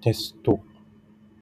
testou